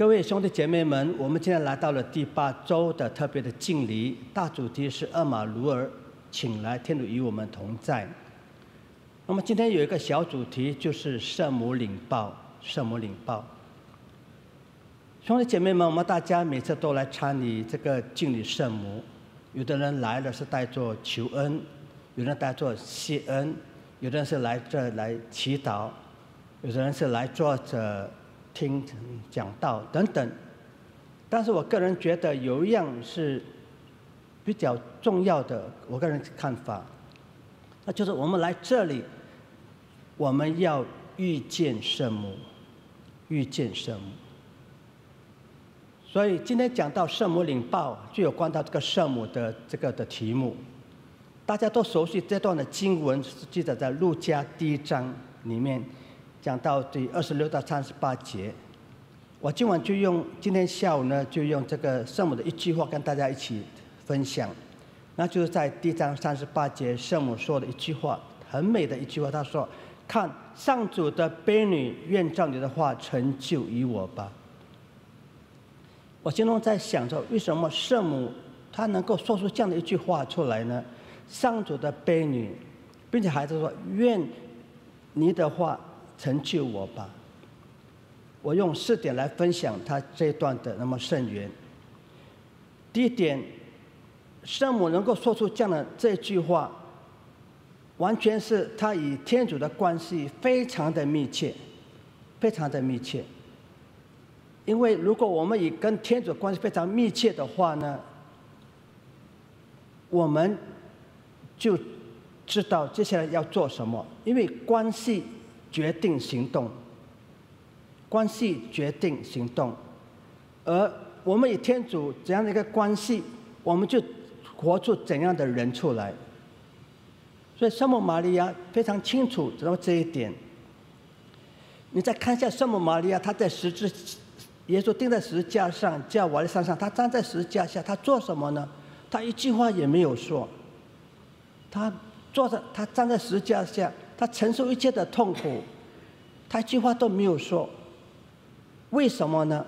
各位兄弟姐妹们，我们今天来到了第八周的特别的敬礼，大主题是厄马卢尔，请来天主与我们同在。那么今天有一个小主题，就是圣母领报，圣母领报。兄弟姐妹们，我们大家每次都来参与这个敬礼圣母，有的人来了是带着求恩，有人带着谢恩，有的人是来这来祈祷，有的人是来坐着听讲道等等。但是我个人觉得有一样是比较重要的，我个人看法，那就是我们来这里，我们要遇见圣母，遇见圣母。所以今天讲到圣母领报，就有关到这个圣母的这个的题目。大家都熟悉这段的经文，是记载在路加第一章里面，讲到第二十六到三十八节。我今晚就用今天下午呢，就用这个圣母的一句话跟大家一起分享。那就是在第一章三十八节，圣母说的一句话，很美的一句话。她说：“看上主的婢女，愿照你的话成就于我吧。”我心中在想着，为什么圣母她能够说出这样的一句话出来呢？上主的婢女，并且还是说：“愿你的话成就我吧。”我用四点来分享他这一段的那么圣言。第一点，圣母能够说出这样的这句话，完全是她与天主的关系非常的密切，非常的密切。因为如果我们以跟天主关系非常密切的话呢，我们就知道接下来要做什么。因为关系决定行动，关系决定行动，而我们与天主怎样的一个关系，我们就活出怎样的人出来。所以圣母玛利亚非常清楚知道这一点。你再看一下圣母玛利亚，她在十字。耶稣钉在十字架上，叫瓦利山上，他站在十字架下，他做什么呢？他一句话也没有说。他坐着，他站在十字架下，他承受一切的痛苦，他一句话都没有说。为什么呢？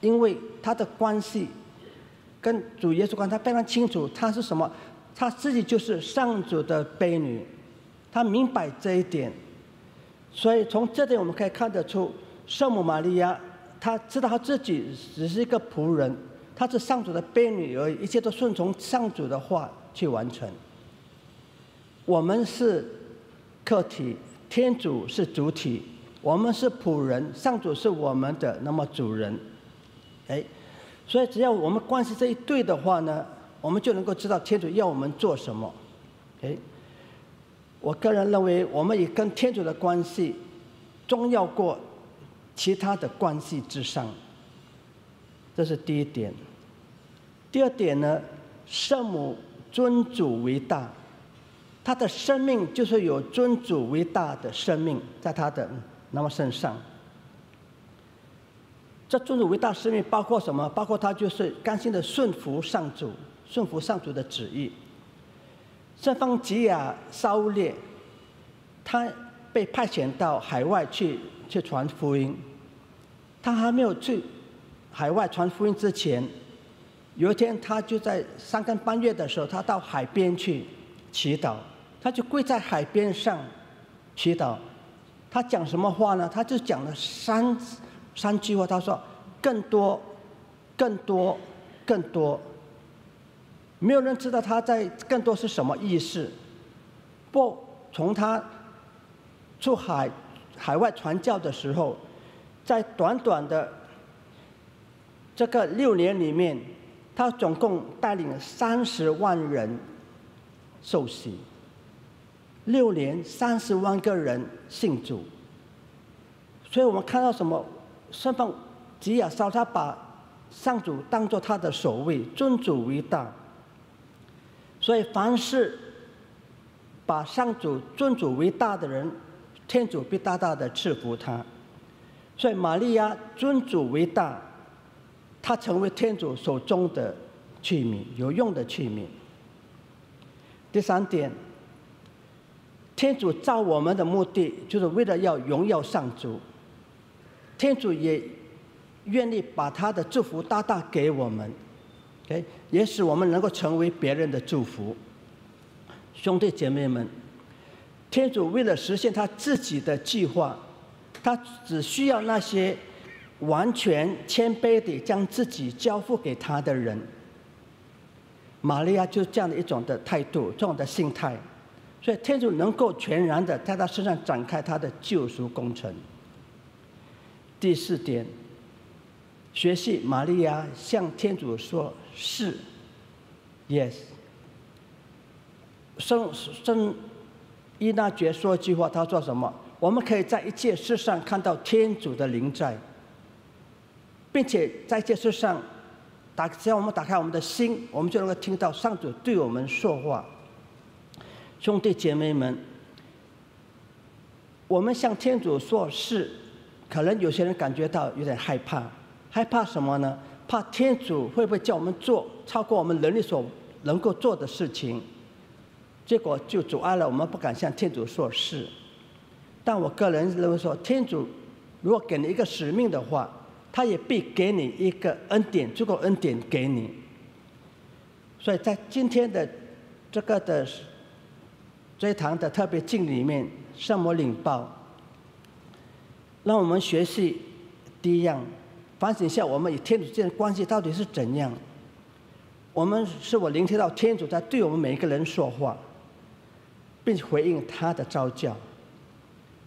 因为他的关系跟主耶稣关，他非常清楚，他是什么？他自己就是上主的婢女，他明白这一点。所以从这点我们可以看得出，圣母玛利亚。他知道他自己只是一个仆人，他是上主的婢女而已，一切都顺从上主的话去完成。我们是客体，天主是主体，我们是仆人，上主是我们的那么主人。哎，所以只要我们关系这一对的话呢，我们就能够知道天主要我们做什么。哎，我个人认为，我们也跟天主的关系重要过。其他的关系之上，这是第一点。第二点呢，圣母尊主为大，他的生命就是有尊主为大的生命在他的那么身上。这尊主为大生命包括什么？包括他就是甘心的顺服上主，顺服上主的旨意。圣方吉亚烧烈，他被派遣到海外去去传福音。他还没有去海外传福音之前，有一天他就在三更半夜的时候，他到海边去祈祷，他就跪在海边上祈祷。他讲什么话呢？他就讲了三三句话。他说：“更多，更多，更多。”没有人知道他在更多是什么意思。不，从他出海海外传教的时候。在短短的这个六年里面，他总共带领三十万人受洗。六年三十万个人信主，所以我们看到什么？圣方吉亚烧他把上主当做他的守卫，尊主为大。所以凡是把上主尊主为大的人，天主必大大的赐福他。所以，玛利亚尊主为大，她成为天主手中的器皿，有用的器皿。第三点，天主造我们的目的，就是为了要荣耀上主。天主也愿意把他的祝福大大给我们，OK，也使我们能够成为别人的祝福。兄弟姐妹们，天主为了实现他自己的计划，他只需要那些完全谦卑地将自己交付给他的人。玛利亚就是这样的一种的态度，这种的心态，所以天主能够全然的在他身上展开他的救赎工程。第四点，学习玛利亚向天主说是，yes。圣圣伊纳爵说一句话，他说什么？我们可以在一切事上看到天主的灵在，并且在一切事上。打只要我们打开我们的心，我们就能够听到上主对我们说话。兄弟姐妹们，我们向天主说是，可能有些人感觉到有点害怕，害怕什么呢？怕天主会不会叫我们做超过我们能力所能够做的事情，结果就阻碍了我们不敢向天主说是。但我个人认为说，天主如果给你一个使命的话，他也必给你一个恩典，足够恩典给你。所以在今天的这个的这一堂的特别敬里面，圣母领报，让我们学习第一样，反省一下我们与天主之间的关系到底是怎样。我们是否聆听到天主在对我们每一个人说话，并回应他的召叫？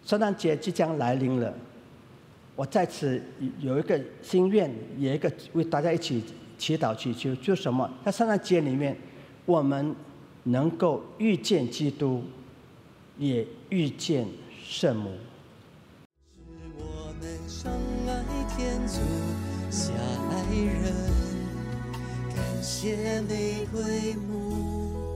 圣诞节即将来临了。我在此有一个心愿，有一个为大家一起祈祷祈求，就是什么？在圣诞节里面，我们能够遇见基督，也遇见圣母。是我们相爱天主下爱人，感谢玫瑰母。